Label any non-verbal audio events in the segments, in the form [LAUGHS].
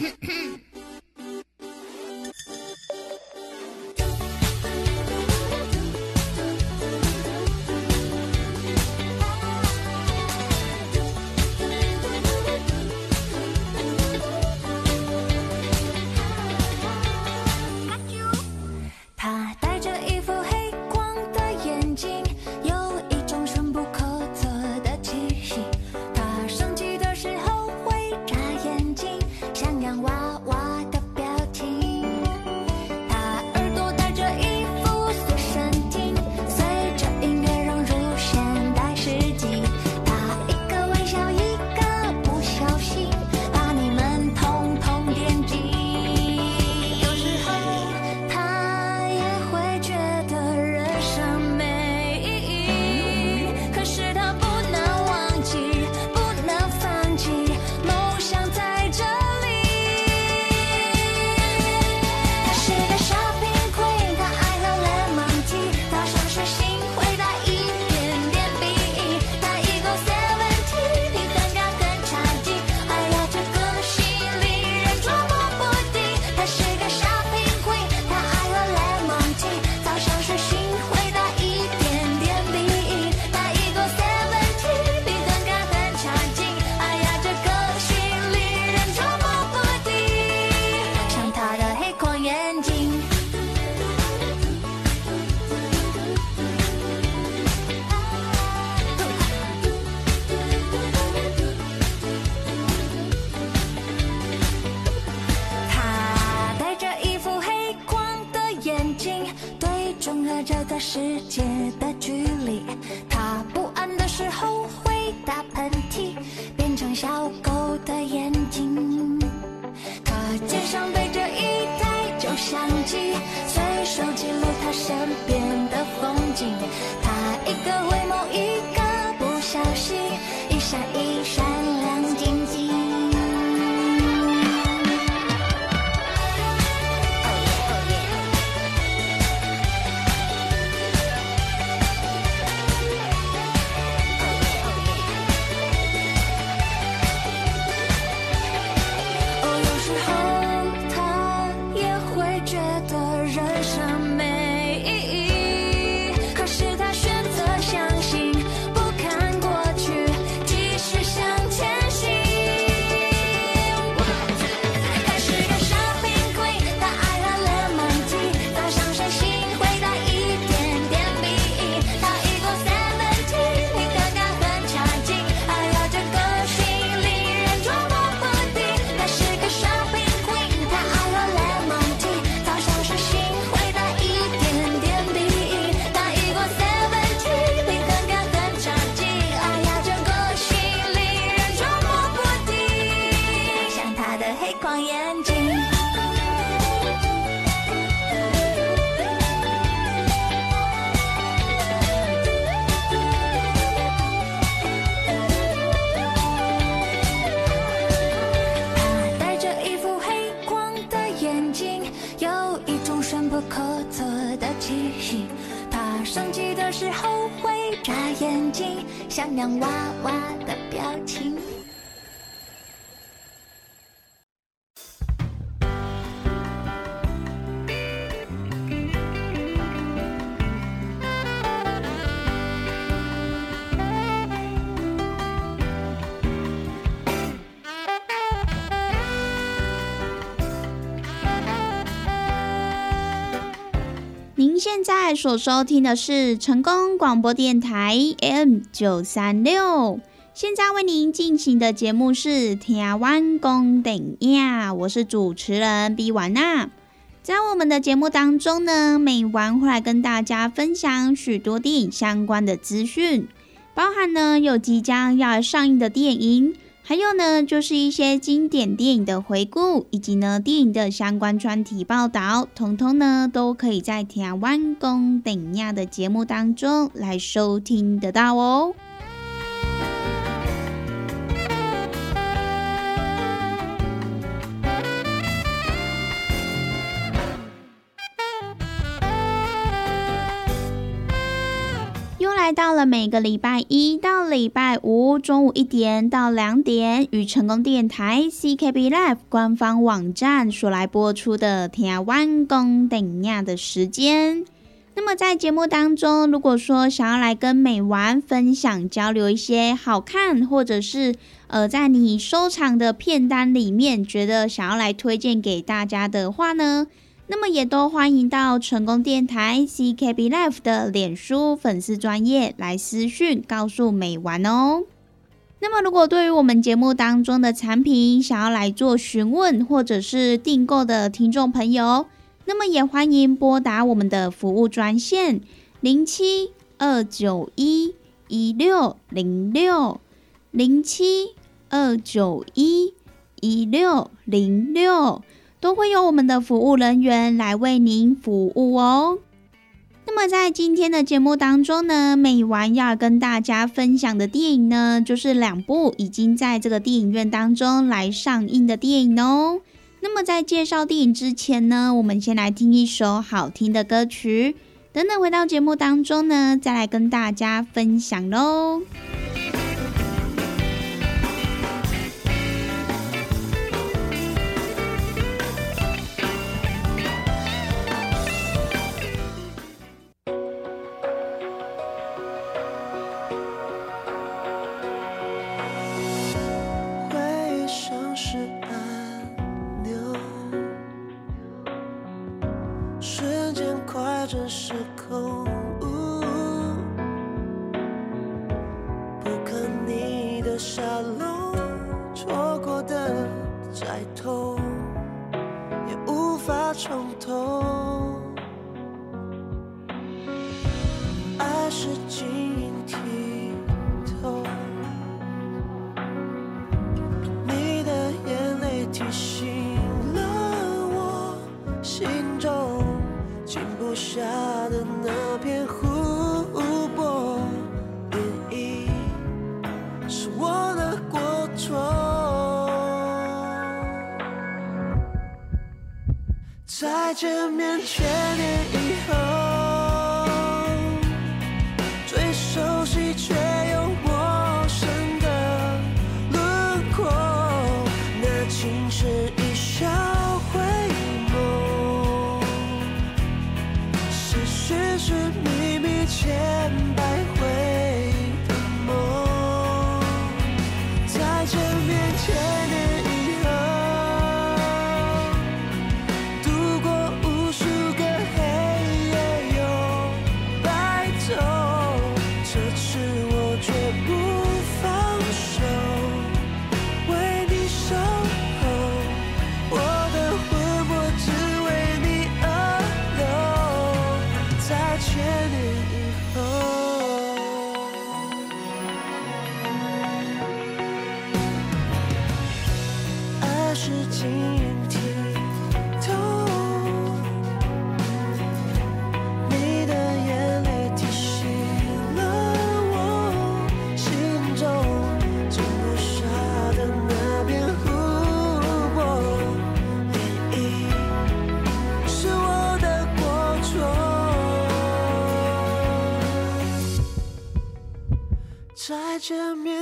Hmm. [LAUGHS] 洋娃娃所收听的是成功广播电台 M 九三六，现在为您进行的节目是《听完公等呀》，我是主持人 B 婉娜。在我们的节目当中呢，每晚会来跟大家分享许多电影相关的资讯，包含呢有即将要上映的电影。还有呢，就是一些经典电影的回顾，以及呢电影的相关专题报道，通通呢都可以在台湾公等亚的节目当中来收听得到哦。到了每个礼拜一到礼拜五中午一点到两点，与成功电台 CKB Live 官方网站所来播出的《台湾公等亚》的时间。那么在节目当中，如果说想要来跟美玩分享交流一些好看，或者是呃在你收藏的片单里面觉得想要来推荐给大家的话呢？那么也都欢迎到成功电台 CKB Life 的脸书粉丝专业来私讯告诉美玩哦。那么如果对于我们节目当中的产品想要来做询问或者是订购的听众朋友，那么也欢迎拨打我们的服务专线零七二九一一六零六零七二九一一六零六。都会有我们的服务人员来为您服务哦。那么在今天的节目当中呢，美完要跟大家分享的电影呢，就是两部已经在这个电影院当中来上映的电影哦。那么在介绍电影之前呢，我们先来听一首好听的歌曲，等等回到节目当中呢，再来跟大家分享喽。是晶莹剔透，你的眼泪提醒了我，心中静不下的那片湖泊，涟漪是我的过错。再见面，千年。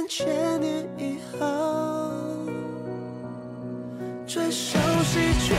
千年以后，最熟悉却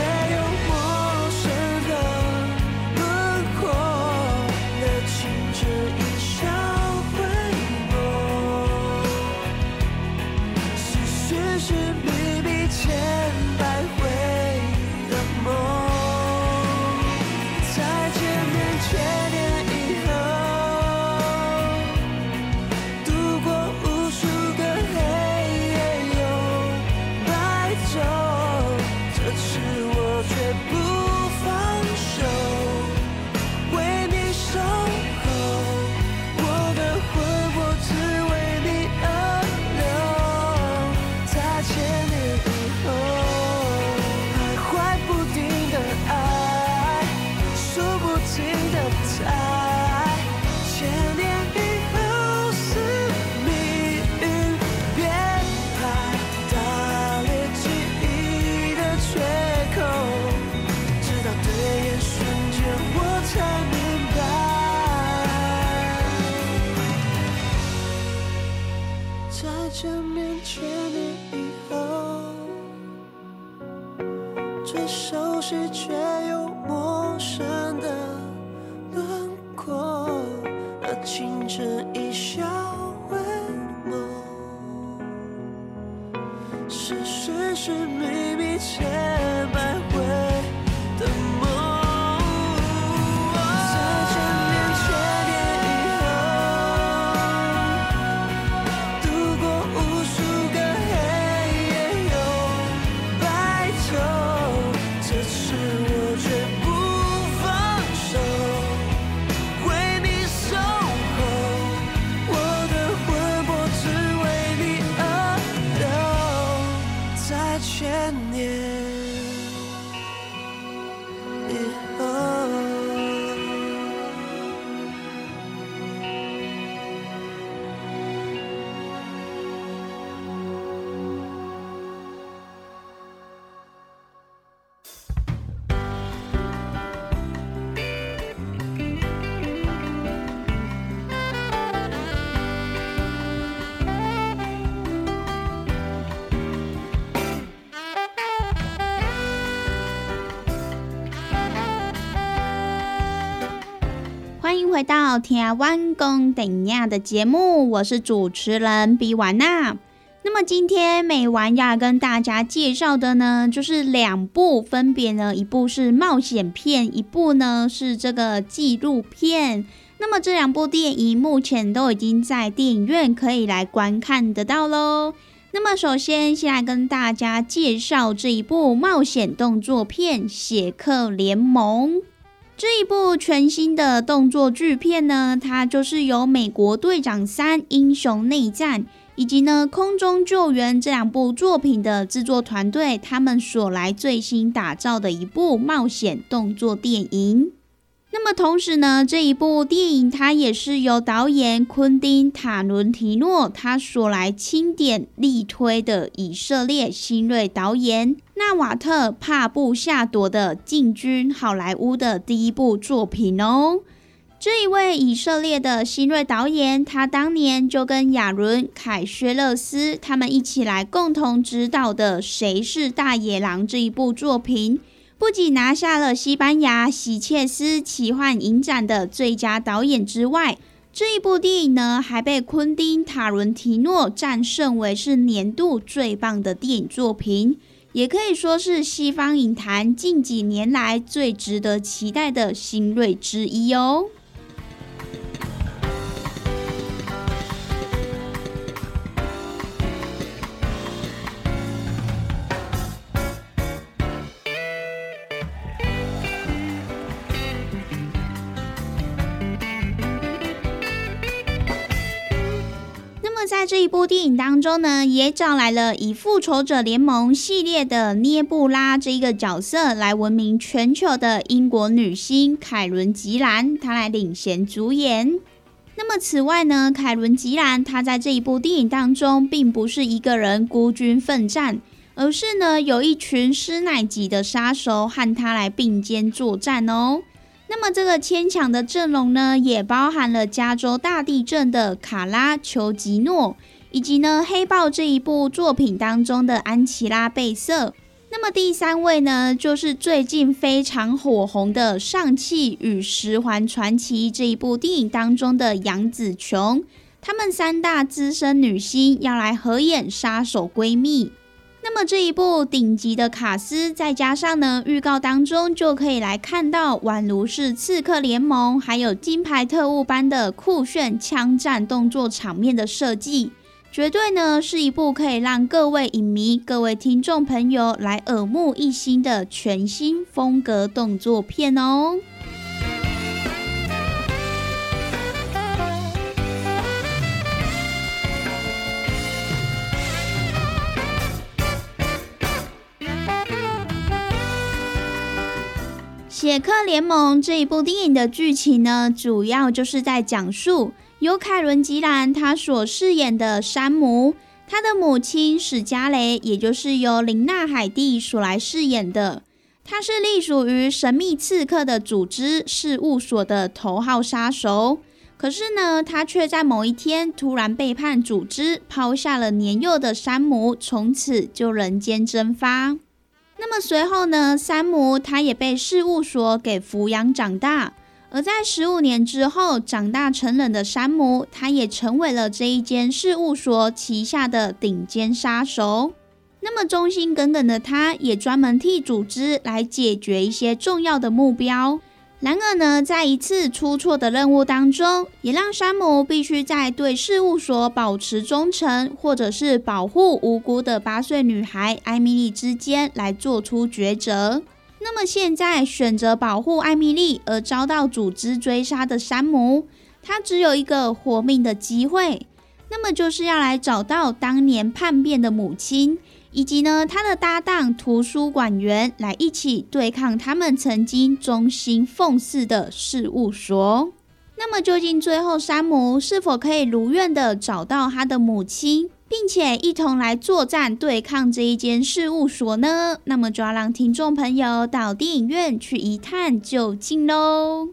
到《台湾公等亚》的节目，我是主持人比婉娜。那么今天美玩要跟大家介绍的呢，就是两部，分别呢一部是冒险片，一部呢是这个纪录片。那么这两部电影目前都已经在电影院可以来观看得到喽。那么首先先来跟大家介绍这一部冒险动作片《血客联盟》。这一部全新的动作巨片呢，它就是由美国队长三英雄内战以及呢空中救援这两部作品的制作团队，他们所来最新打造的一部冒险动作电影。那么同时呢，这一部电影它也是由导演昆汀·塔伦提诺他所来钦点力推的以色列新锐导演纳瓦特·帕布夏朵的进军好莱坞的第一部作品哦。这一位以色列的新锐导演，他当年就跟亚伦·凯薛勒斯他们一起来共同执导的《谁是大野狼》这一部作品。不仅拿下了西班牙喜切斯奇幻影展的最佳导演之外，这一部电影呢还被昆汀·塔伦提诺战胜为是年度最棒的电影作品，也可以说是西方影坛近几年来最值得期待的新锐之一哦。这一部电影当中呢，也找来了以复仇者联盟系列的涅布拉这一个角色来闻名全球的英国女星凯伦·吉兰，她来领衔主演。那么此外呢，凯伦·吉兰她在这一部电影当中，并不是一个人孤军奋战，而是呢有一群师奶级的杀手和她来并肩作战哦。那么这个牵强的阵容呢，也包含了加州大地震的卡拉丘吉诺，以及呢黑豹这一部作品当中的安琪拉贝瑟。那么第三位呢，就是最近非常火红的《上汽与十环传奇》这一部电影当中的杨紫琼。她们三大资深女星要来合演杀手闺蜜。那么这一部顶级的卡斯，再加上呢预告当中就可以来看到，宛如是刺客联盟，还有金牌特务般的酷炫枪战动作场面的设计，绝对呢是一部可以让各位影迷、各位听众朋友来耳目一新的全新风格动作片哦。《铁克联盟》这一部电影的剧情呢，主要就是在讲述由凯伦·吉兰他所饰演的山姆，他的母亲史嘉蕾，也就是由琳娜·海蒂所来饰演的，他是隶属于神秘刺客的组织事务所的头号杀手。可是呢，他却在某一天突然背叛组织，抛下了年幼的山姆，从此就人间蒸发。那么随后呢，山姆他也被事务所给抚养长大。而在十五年之后，长大成人的山姆，他也成为了这一间事务所旗下的顶尖杀手。那么忠心耿耿的他，也专门替组织来解决一些重要的目标。然而呢，在一次出错的任务当中，也让山姆必须在对事务所保持忠诚，或者是保护无辜的八岁女孩艾米丽之间来做出抉择。那么现在选择保护艾米丽而遭到组织追杀的山姆，他只有一个活命的机会，那么就是要来找到当年叛变的母亲。以及呢，他的搭档图书馆员来一起对抗他们曾经忠心奉祀的事务所。那么，究竟最后山姆是否可以如愿的找到他的母亲，并且一同来作战对抗这一间事务所呢？那么，就要让听众朋友到电影院去一探究竟喽。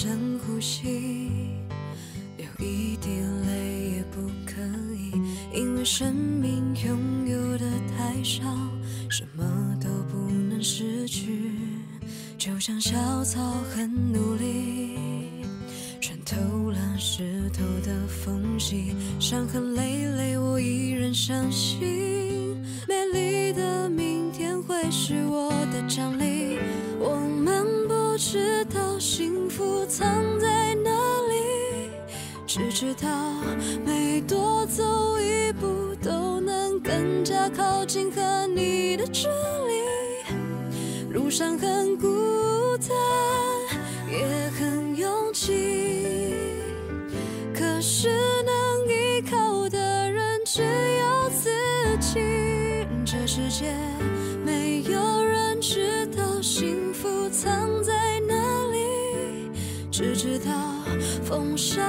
深呼吸，流一滴泪也不可以，因为生命拥有的太少，什么都不能失去。就像小草很努力，穿透了石头的缝隙，伤痕累累，我依然相信，美丽的明天会是我的奖励。只知道每多走一步都能更加靠近和你的距离。路上很孤单，也很拥挤，可是能依靠的人只有自己。这世界没有人知道幸福藏在哪里，只知道风沙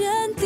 我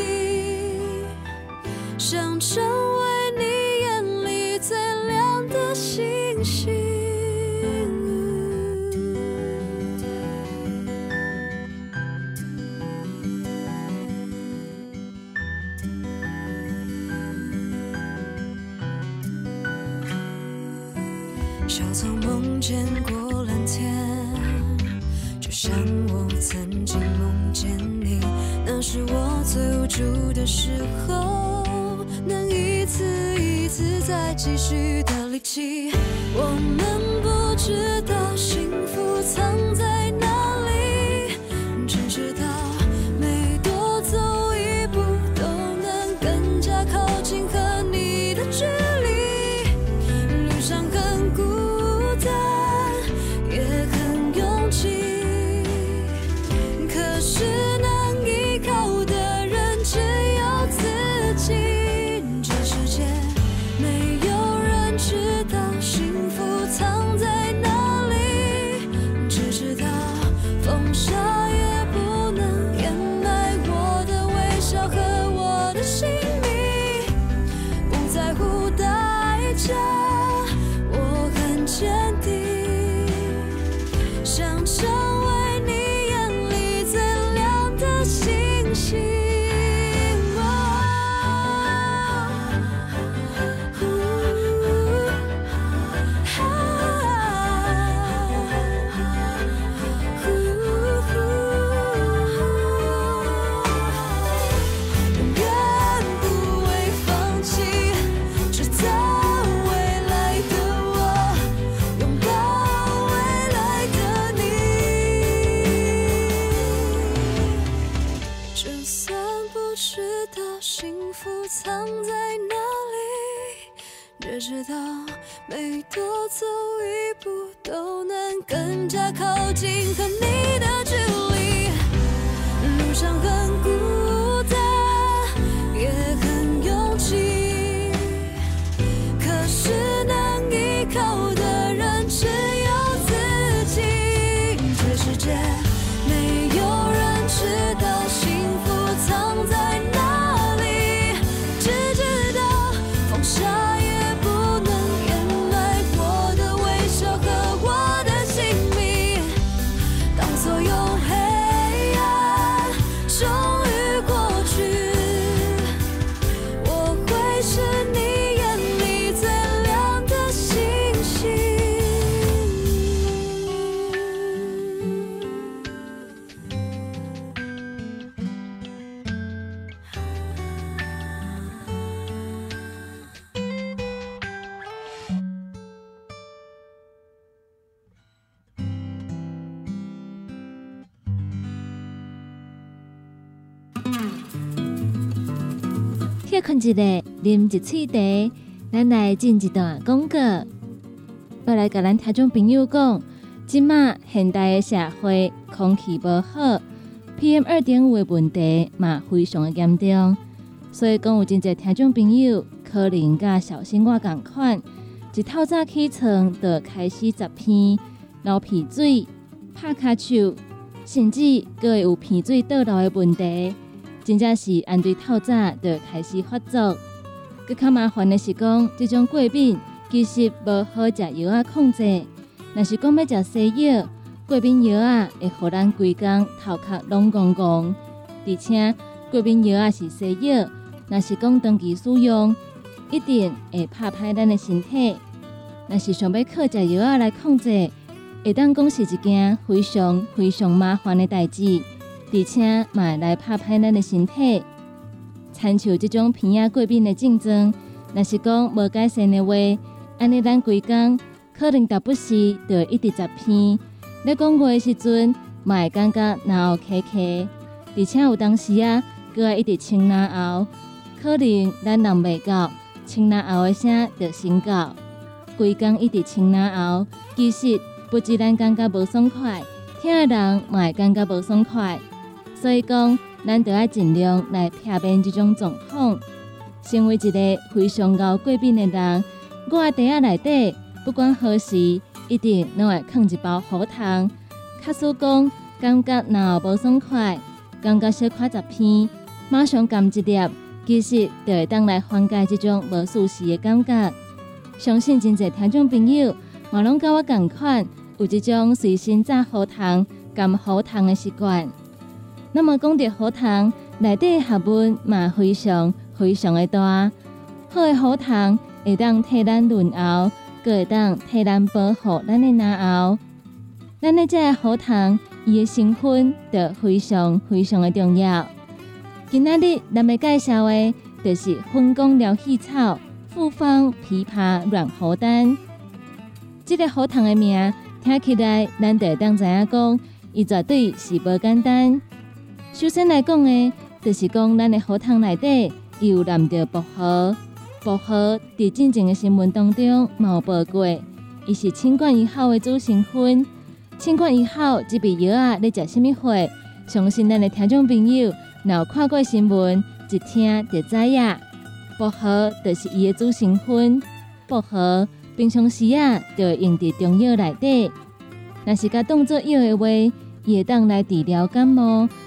歇困一下，啉一喙茶，咱来进一段广告。要来甲咱听众朋友讲，即马现代的社会空气无好，PM 二点五的问题嘛非常的严重，所以讲有真侪听众朋友可能甲小新我共款，一透早起床就开始十片流鼻水、拍卡手，甚至佫会有鼻水倒流的问题。真正是按对透早就开始发作。更较麻烦的是讲，这种过敏其实无好食药啊控制。若是讲要食西药，过敏药啊会互咱规工头壳拢戆戆，而且过敏药啊是西药，若是讲长期使用，一定会拍歹咱的身体。若是想要靠食药啊来控制，会当讲是一件非常非常麻烦的代志。而且嘛来拍拍咱的身体。参像即种鼻仔过敏的症状，若是讲无改善的话，安尼咱规工可能达不时就一直十片。咧讲话的时阵，嘛会感觉脑壳壳，而且有当时啊，搁会一直清脑喉，可能咱人袂到，清脑喉的声就先到。规工一直清脑喉，其实不止咱感觉无爽快，听的人嘛会感觉无爽快。所以讲，咱就要尽量来避免这种状况。身为一个非常熬过敏的人，我的袋仔内底不管何时，一定拢会放一包喉糖。假使讲感觉脑无爽快，感觉小可十片，马上含一粒，其实就会当来缓解这种无舒适的感觉。相信真侪听众朋友嘛拢甲我共款，有这种随身炸喉糖、含喉糖的习惯。那么讲到喉糖，内底学问嘛非常非常的大。好的喉糖会当替咱润喉，佮会当替咱保护咱的牙喉。咱的这个喉糖，伊的成分就非常非常的重要。今仔日咱们介绍的，就是分工疗气草复方枇杷软喉丹。这个喉糖的名听起来，咱就当知影讲，伊绝对是无简单。首先来讲的，就是讲咱的喉糖内底有含着薄荷，薄荷伫进前的新闻当中嘛有报过，伊是清冠一号的主成分。清冠一号这味药啊，咧食什么货？相信咱的听众朋友，若有看过新闻，一听就知影。薄荷就是伊的主成分。薄荷平常时啊，就会用伫中药内底。若是甲当作药的话，伊会当来治疗感冒。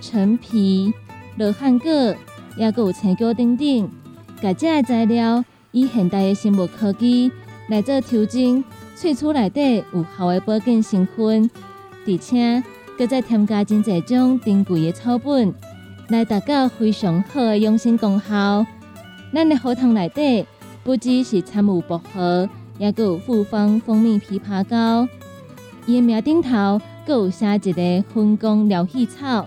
陈皮、罗汉果，也有青椒等等，甲这个材料以现代的生物科技来做调整，萃取内底有效的保健成分，而且佮再添加真侪种珍贵的草本，来达到非常好的养生功效。咱的荷塘内底不只是掺有薄荷，也有复方蜂蜜枇杷膏，伊的名顶头佮有写一个分工疗气草。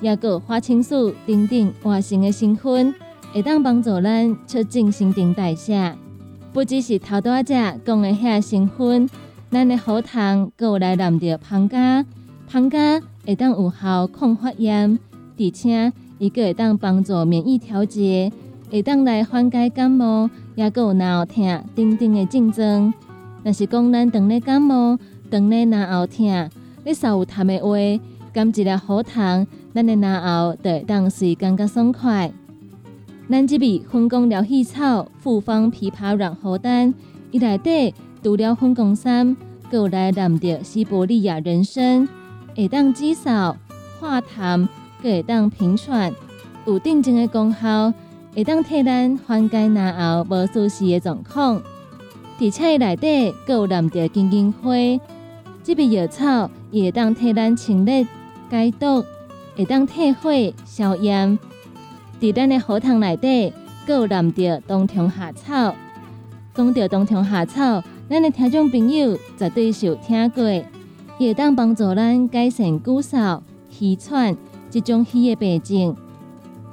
也有花青素等等活性的成分，会当帮助咱促进新陈代谢。不只是头拄仔只讲的遐成分，咱的喉糖阁有来染着芳加，芳加会当有效抗发炎，而且伊阁会当帮助免疫调节，会当来缓解感冒，也阁有脑痛等等的症状。若是讲咱当咧感冒、当咧脑后痛，你稍有痰的话，甘一粒喉糖，咱的脑后就会当随感觉爽快。咱即味分工疗气草复方枇杷软喉丹，伊内底除了分工参，阁有来染着西伯利亚人参，会当止嗽、化痰，阁会当平喘，有定静的功效，会当替咱缓解脑后无舒适的状况。而且伊内底阁有染着金银花，即味药草也会当替咱清热解毒，会当退火消炎。伫咱的喉糖内底，阁有染着冬虫夏草。讲到冬虫夏草，咱的听众朋友绝对是有听过，伊会当帮助咱改善骨嗽、气喘这种虚的病症。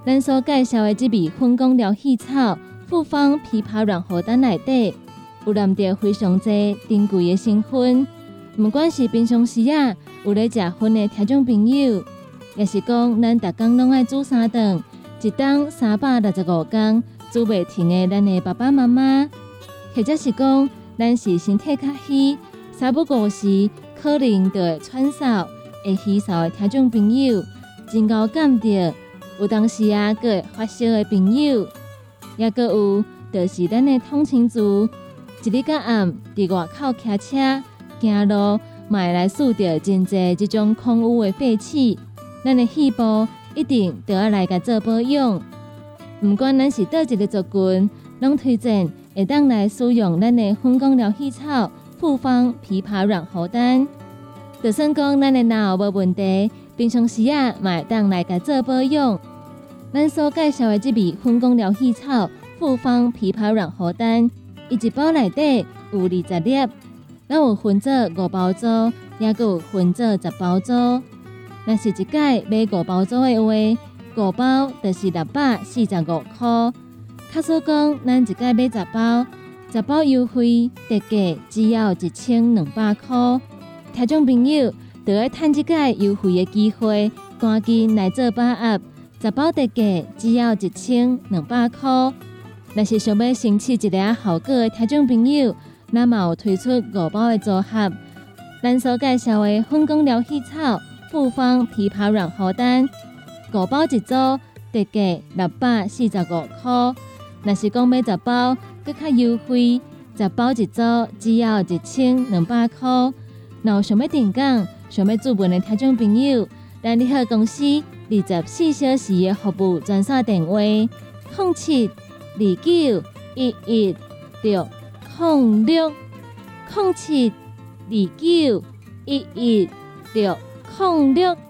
咱所介绍的即味粉光疗气草复方枇杷软喉丹内底，有染着非常多珍贵的成分。毋管是平常时啊有咧食薰的听众朋友，也是讲咱逐工拢爱煮三顿。一档三百六十五天煮袂停的，咱的爸爸妈妈，或者是讲咱是身体较虚、三不五时可能就会喘嗽、会虚嗽的听众朋友，真够感着。有当时啊，佫会发烧的朋友，也佫有就是咱的通勤族，一日到暗伫外口骑车、行路，买来受着真济即种空污的废气，咱的肺部。一定都要来个做保养，毋管咱是倒一个族群，拢推荐会当来使用咱的粉光疗气草复方枇杷软喉丹。就算讲咱的脑无问题，平常时啊，嘛会当来个做保养。咱所介绍的这味粉光疗气草复方枇杷软喉丹，伊一包内底有二十粒，咱有分做五包装，也有分做十包装。若是一届买五包装的话，五包就是六百四十五块。卡说讲，咱一届买十包，十包优惠特价只要一千两百块。听众朋友，就要趁这届优惠的机会，赶紧来做把握。十包特价只要一千两百块。若是想要升起一个效果的听众朋友，那么有推出五包的组合，咱所介绍的粉光疗气草。复方枇杷软喉丹，五包一组，特价六百四十五块。若是讲买十包，更较优惠，十包一组只要一千两百块。若有想要订购、想要注文的听众朋友，咱联合公司二十四小时的服务专线电话：零七二九一一六空六空七二九一一六。空六。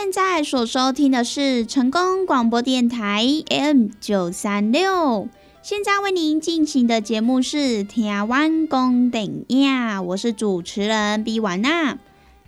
现在所收听的是成功广播电台 M 九三六，现在为您进行的节目是《台湾公等呀》，我是主持人毕婉娜。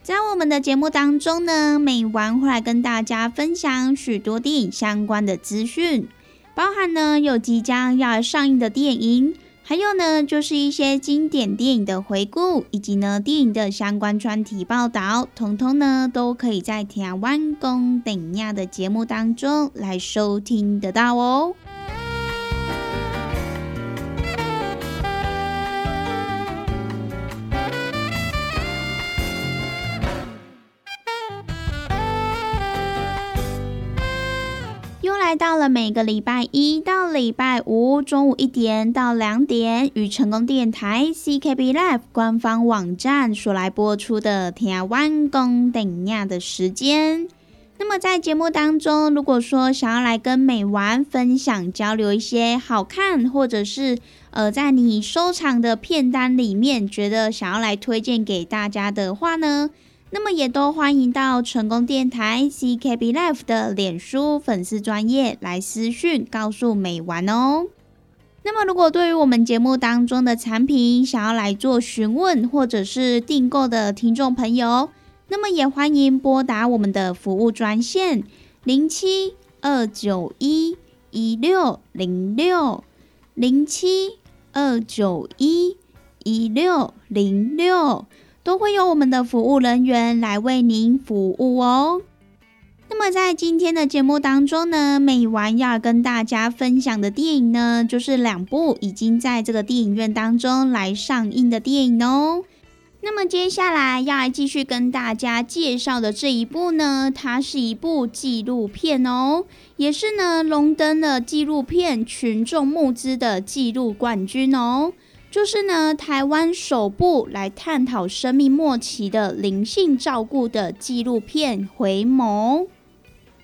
在我们的节目当中呢，每晚会来跟大家分享许多电影相关的资讯，包含呢有即将要上映的电影，还有呢就是一些经典电影的回顾，以及呢电影的相关专题报道，统统呢都可以在台湾公等亚的节目当中来收听得到哦。又来到了每个礼拜一到礼拜五中午一点到两点，与成功电台 CKB Live 官方网站所来播出的台湾公等亚的时间。那么在节目当中，如果说想要来跟美玩分享交流一些好看，或者是呃在你收藏的片单里面觉得想要来推荐给大家的话呢，那么也都欢迎到成功电台 CKB Life 的脸书粉丝专业来私讯告诉美玩哦。那么，如果对于我们节目当中的产品想要来做询问或者是订购的听众朋友，那么也欢迎拨打我们的服务专线零七二九一一六零六零七二九一一六零六。都会有我们的服务人员来为您服务哦。那么在今天的节目当中呢，美完要跟大家分享的电影呢，就是两部已经在这个电影院当中来上映的电影哦。那么接下来要来继续跟大家介绍的这一部呢，它是一部纪录片哦，也是呢龙登了纪录片群众募资的纪录冠军哦。就是呢，台湾首部来探讨生命末期的灵性照顾的纪录片《回眸》。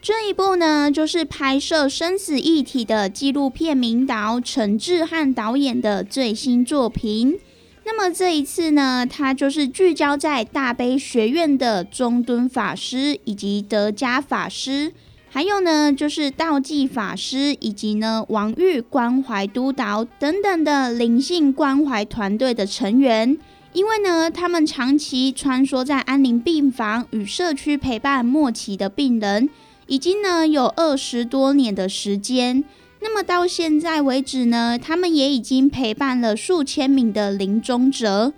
这一部呢，就是拍摄生死一体的纪录片名导陈志汉导演的最新作品。那么这一次呢，它就是聚焦在大悲学院的中敦法师以及德家法师，还有呢就是道济法师以及呢王玉关怀督导等等的灵性关怀团队的成员。因为呢，他们长期穿梭在安宁病房与社区陪伴末期的病人，已经呢有二十多年的时间。那么到现在为止呢，他们也已经陪伴了数千名的临终者。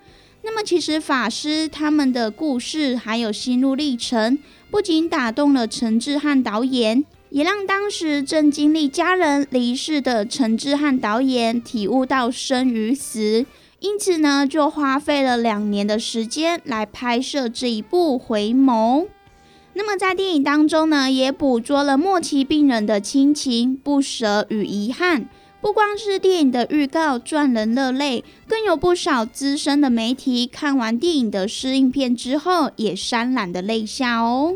那么其实法师他们的故事还有心路历程，不仅打动了陈志汉导演，也让当时正经历家人离世的陈志汉导演体悟到生与死，因此呢，就花费了两年的时间来拍摄这一部《回眸》。那么在电影当中呢，也捕捉了末期病人的亲情、不舍与遗憾。不光是电影的预告赚人热泪，更有不少资深的媒体看完电影的试映片之后，也潸然的泪下哦。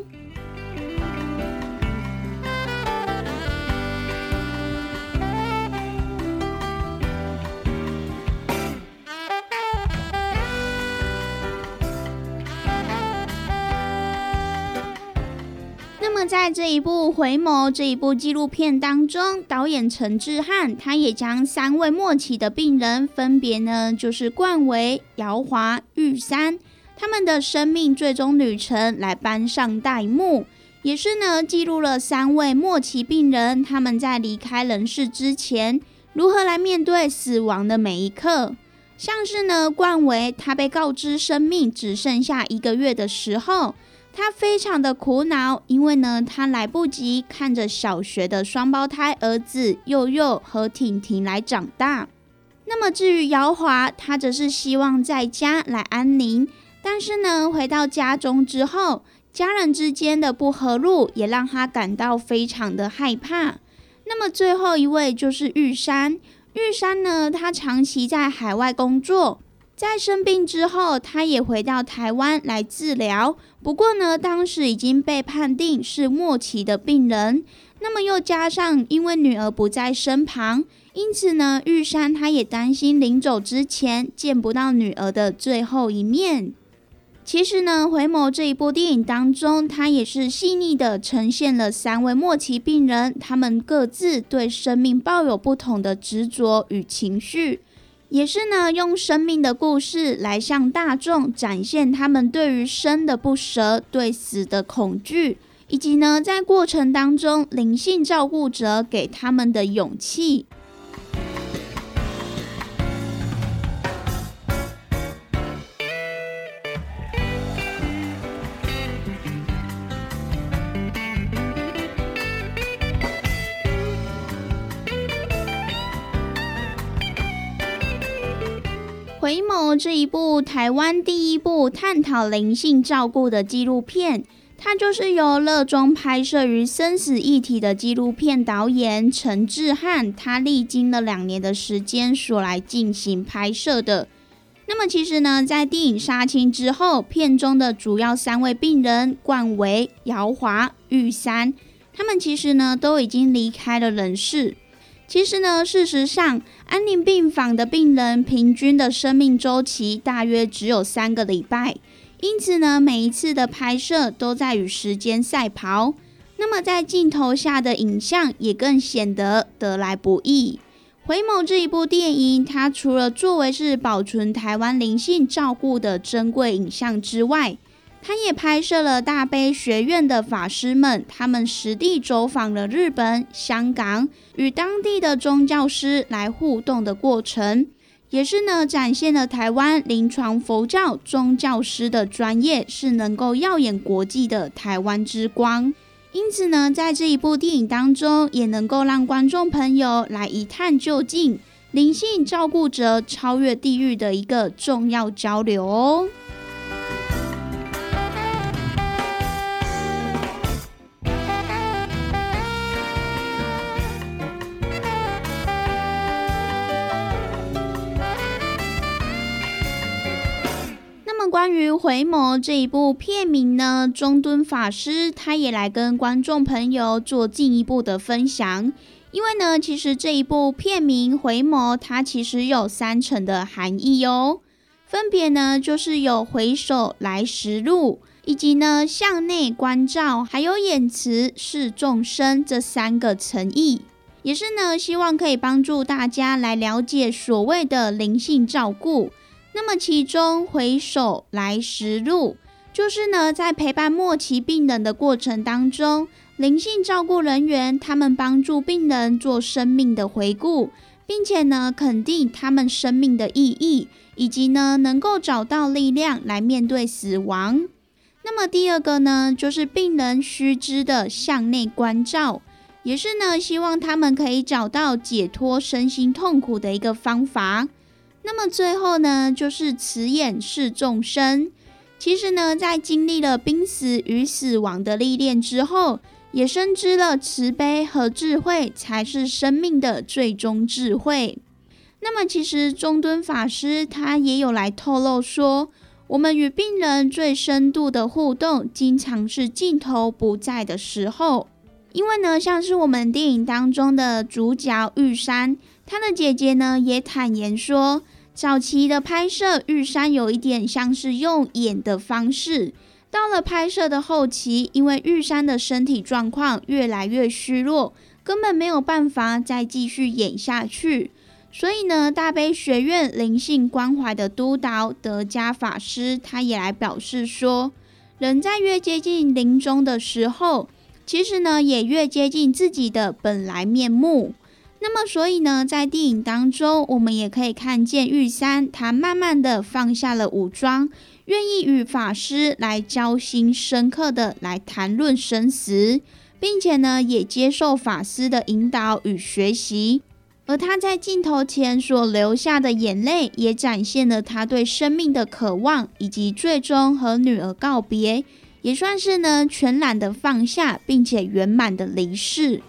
在这一部《回眸》这一部纪录片当中，导演陈志汉他也将三位末期的病人，分别呢就是冠维、姚华、玉山，他们的生命最终旅程来搬上大荧幕，也是呢记录了三位末期病人他们在离开人世之前，如何来面对死亡的每一刻。像是呢冠维，他被告知生命只剩下一个月的时候。他非常的苦恼，因为呢，他来不及看着小学的双胞胎儿子佑佑和婷婷来长大。那么至于姚华，他则是希望在家来安宁，但是呢，回到家中之后，家人之间的不和路也让他感到非常的害怕。那么最后一位就是玉山，玉山呢，他长期在海外工作。在生病之后，他也回到台湾来治疗。不过呢，当时已经被判定是末期的病人。那么又加上因为女儿不在身旁，因此呢，玉山他也担心临走之前见不到女儿的最后一面。其实呢，《回眸》这一部电影当中，它也是细腻的呈现了三位末期病人，他们各自对生命抱有不同的执着与情绪。也是呢，用生命的故事来向大众展现他们对于生的不舍、对死的恐惧，以及呢，在过程当中灵性照顾者给他们的勇气。回眸这一部台湾第一部探讨灵性照顾的纪录片，它就是由热衷拍摄于生死议题的纪录片导演陈志汉，他历经了两年的时间所来进行拍摄的。那么其实呢，在电影杀青之后，片中的主要三位病人冠维、姚华、玉山，他们其实呢都已经离开了人世。其实呢，事实上，安宁病房的病人平均的生命周期大约只有三个礼拜，因此呢，每一次的拍摄都在与时间赛跑。那么，在镜头下的影像也更显得得来不易。回眸这一部电影，它除了作为是保存台湾灵性照顾的珍贵影像之外，他也拍摄了大悲学院的法师们，他们实地走访了日本、香港，与当地的宗教师来互动的过程，也是呢展现了台湾临床佛教宗教师的专业是能够耀眼国际的台湾之光。因此呢，在这一部电影当中，也能够让观众朋友来一探究竟，灵性照顾者超越地狱的一个重要交流哦。关于《回眸》这一部片名呢，中敦法师他也来跟观众朋友做进一步的分享。因为呢，其实这一部片名《回眸》它其实有三层的含义哦，分别呢就是有回首来时路，以及呢向内关照，还有演词是众生这三个层意，也是呢希望可以帮助大家来了解所谓的灵性照顾。那么其中回首来时路，就是呢在陪伴末期病人的过程当中。灵性照顾人员，他们帮助病人做生命的回顾，并且呢，肯定他们生命的意义，以及呢，能够找到力量来面对死亡。那么第二个呢，就是病人须知的向内关照，也是呢，希望他们可以找到解脱身心痛苦的一个方法。那么最后呢，就是慈眼视众生。其实呢，在经历了濒死与死亡的历练之后。也深知了慈悲和智慧才是生命的最终智慧。那么，其实中敦法师他也有来透露说，我们与病人最深度的互动，经常是镜头不在的时候。因为呢，像是我们电影当中的主角玉山，他的姐姐呢也坦言说，早期的拍摄玉山有一点像是用演的方式。到了拍摄的后期，因为玉山的身体状况越来越虚弱，根本没有办法再继续演下去。所以呢，大悲学院灵性关怀的督导德加法师，他也来表示说，人在越接近临终的时候，其实呢，也越接近自己的本来面目。那么，所以呢，在电影当中，我们也可以看见玉山，他慢慢的放下了武装。愿意与法师来交心深刻的来谈论生死，并且呢，也接受法师的引导与学习。而他在镜头前所流下的眼泪，也展现了他对生命的渴望，以及最终和女儿告别，也算是呢全然的放下，并且圆满的离世。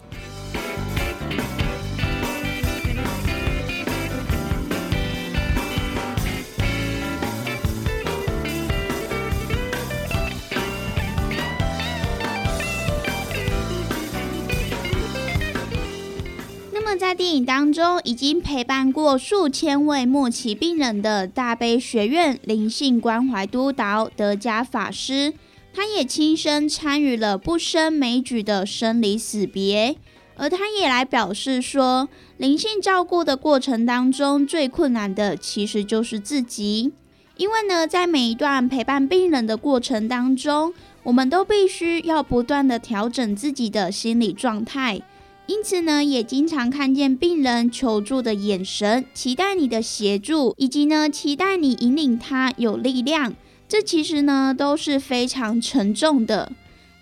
电影当中，已经陪伴过数千位末期病人的大悲学院灵性关怀督导德加法师，他也亲身参与了不生枚举的生离死别，而他也来表示说，灵性照顾的过程当中，最困难的其实就是自己，因为呢，在每一段陪伴病人的过程当中，我们都必须要不断的调整自己的心理状态。因此呢，也经常看见病人求助的眼神，期待你的协助，以及呢，期待你引领他有力量。这其实呢，都是非常沉重的。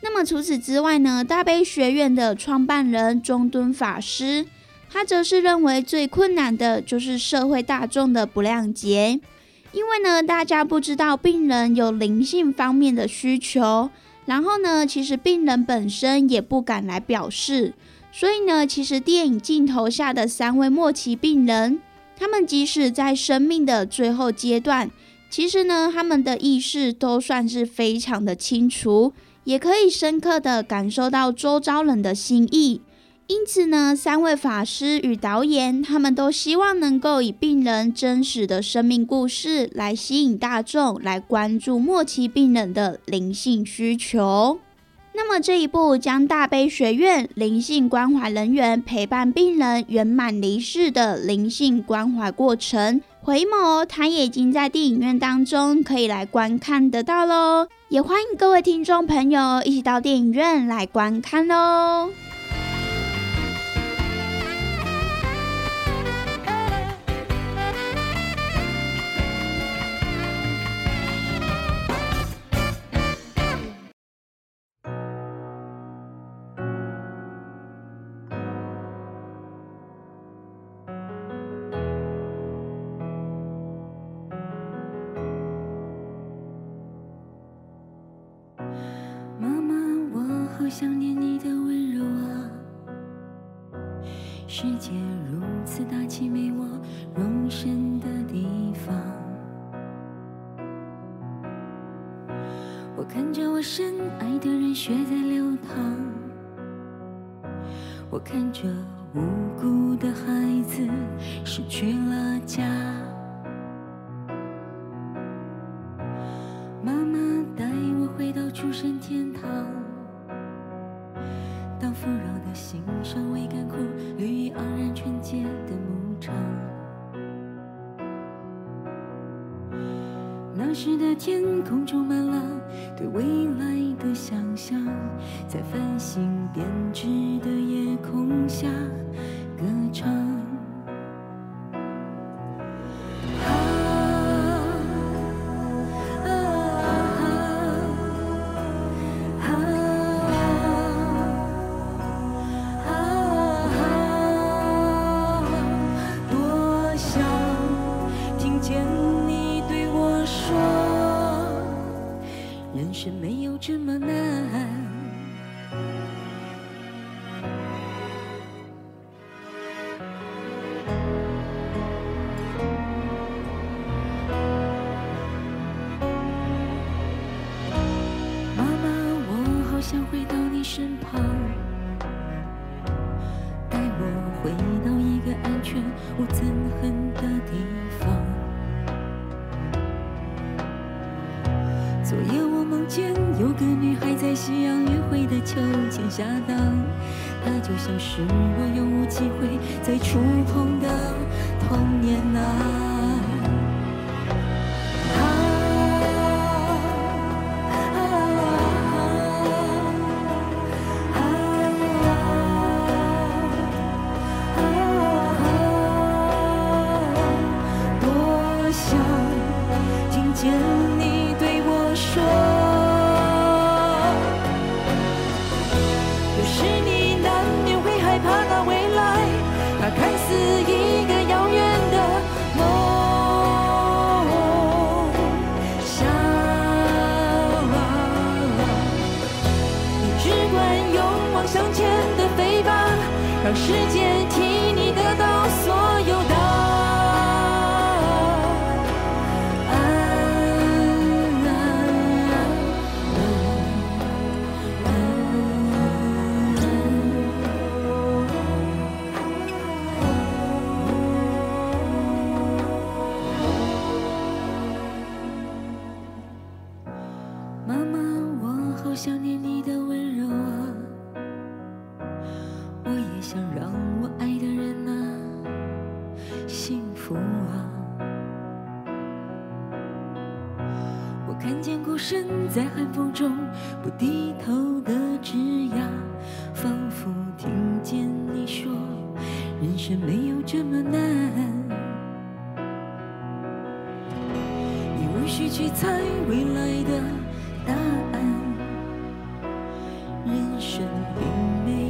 那么除此之外呢，大悲学院的创办人中敦法师，他则是认为最困难的就是社会大众的不谅解，因为呢，大家不知道病人有灵性方面的需求，然后呢，其实病人本身也不敢来表示。所以呢，其实电影镜头下的三位末期病人，他们即使在生命的最后阶段，其实呢，他们的意识都算是非常的清楚，也可以深刻的感受到周遭人的心意。因此呢，三位法师与导演，他们都希望能够以病人真实的生命故事来吸引大众来关注末期病人的灵性需求。那么这一部将大悲学院灵性关怀人员陪伴病人圆满离世的灵性关怀过程回眸，他也已经在电影院当中可以来观看得到喽，也欢迎各位听众朋友一起到电影院来观看喽。世界如此大，气没我容身的地方。我看着我深爱的人血在流淌，我看着无辜的孩子失去了家。想回到你身旁，带我回到一个安全无憎恨的地方。昨夜我梦见有个女孩在夕阳约会的秋千下荡，她就像是我永无机会再触碰的童年啊。看见孤身在寒风中不低头的枝桠，仿佛听见你说，人生没有这么难。你无需去猜未来的答案，人生并没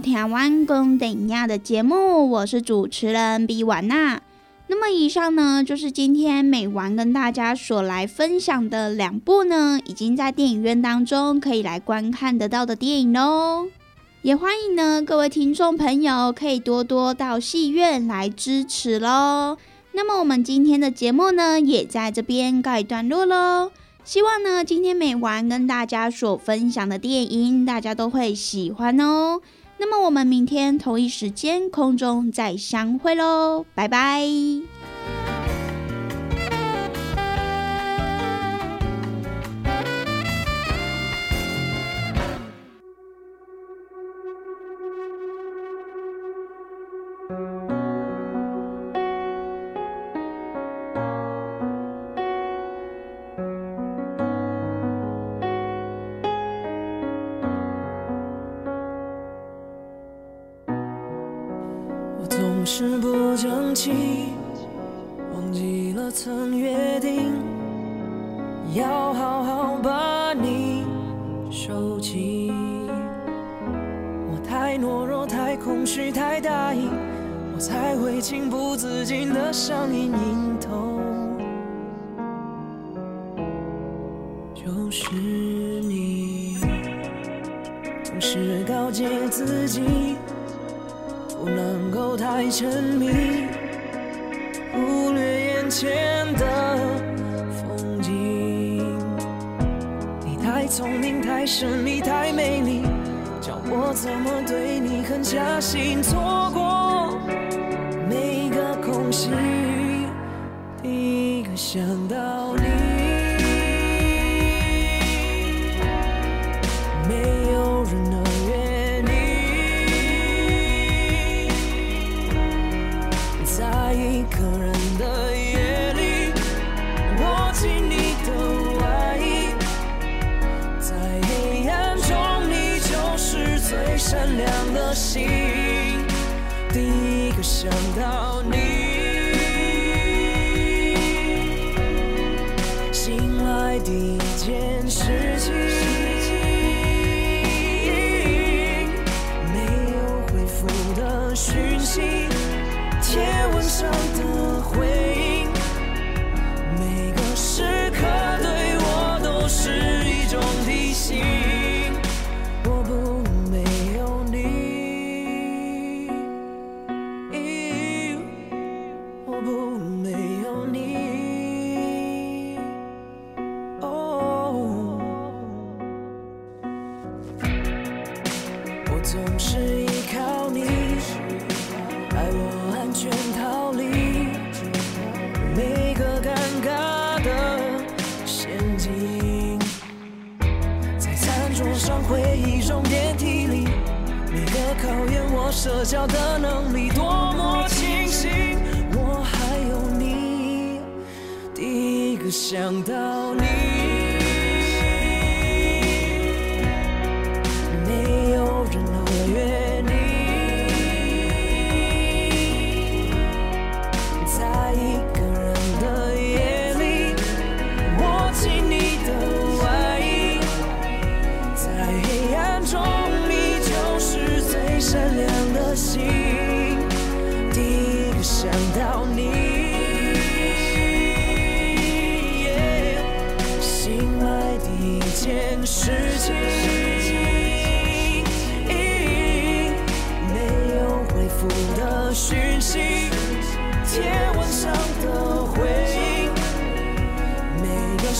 台湾公等亚的节目，我是主持人比婉娜。那么以上呢，就是今天美丸跟大家所来分享的两部呢，已经在电影院当中可以来观看得到的电影喽。也欢迎呢各位听众朋友可以多多到戏院来支持喽。那么我们今天的节目呢，也在这边告一段落喽。希望呢，今天美丸跟大家所分享的电影，大家都会喜欢哦。那么我们明天同一时间空中再相会喽，拜拜。是不争气，忘记了曾约定，要好好把你收起。我太懦弱，太空虚，太大意，我才会情不自禁的上瘾瘾头。就是你，总是告诫自己，太沉迷，忽略眼前的风景。你太聪明，太神秘，太美丽，叫我怎么对你狠下心，错过每个空隙，第一个想在第一件事情，没有回复的讯息，贴文上的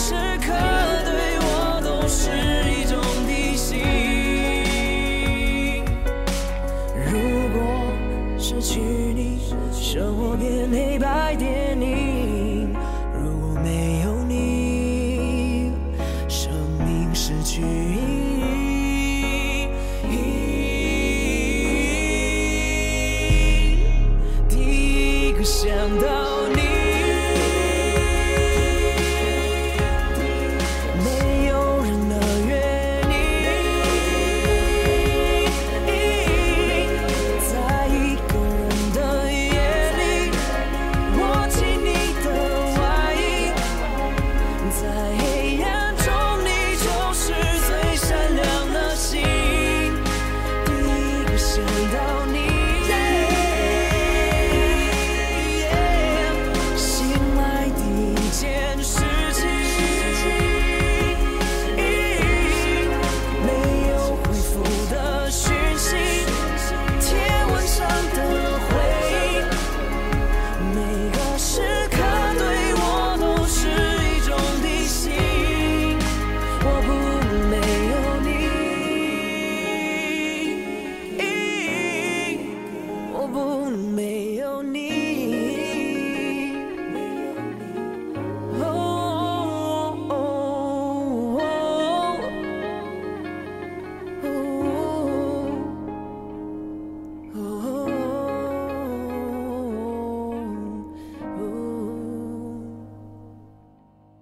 时刻对我都是一种提醒。如果失去你，生活。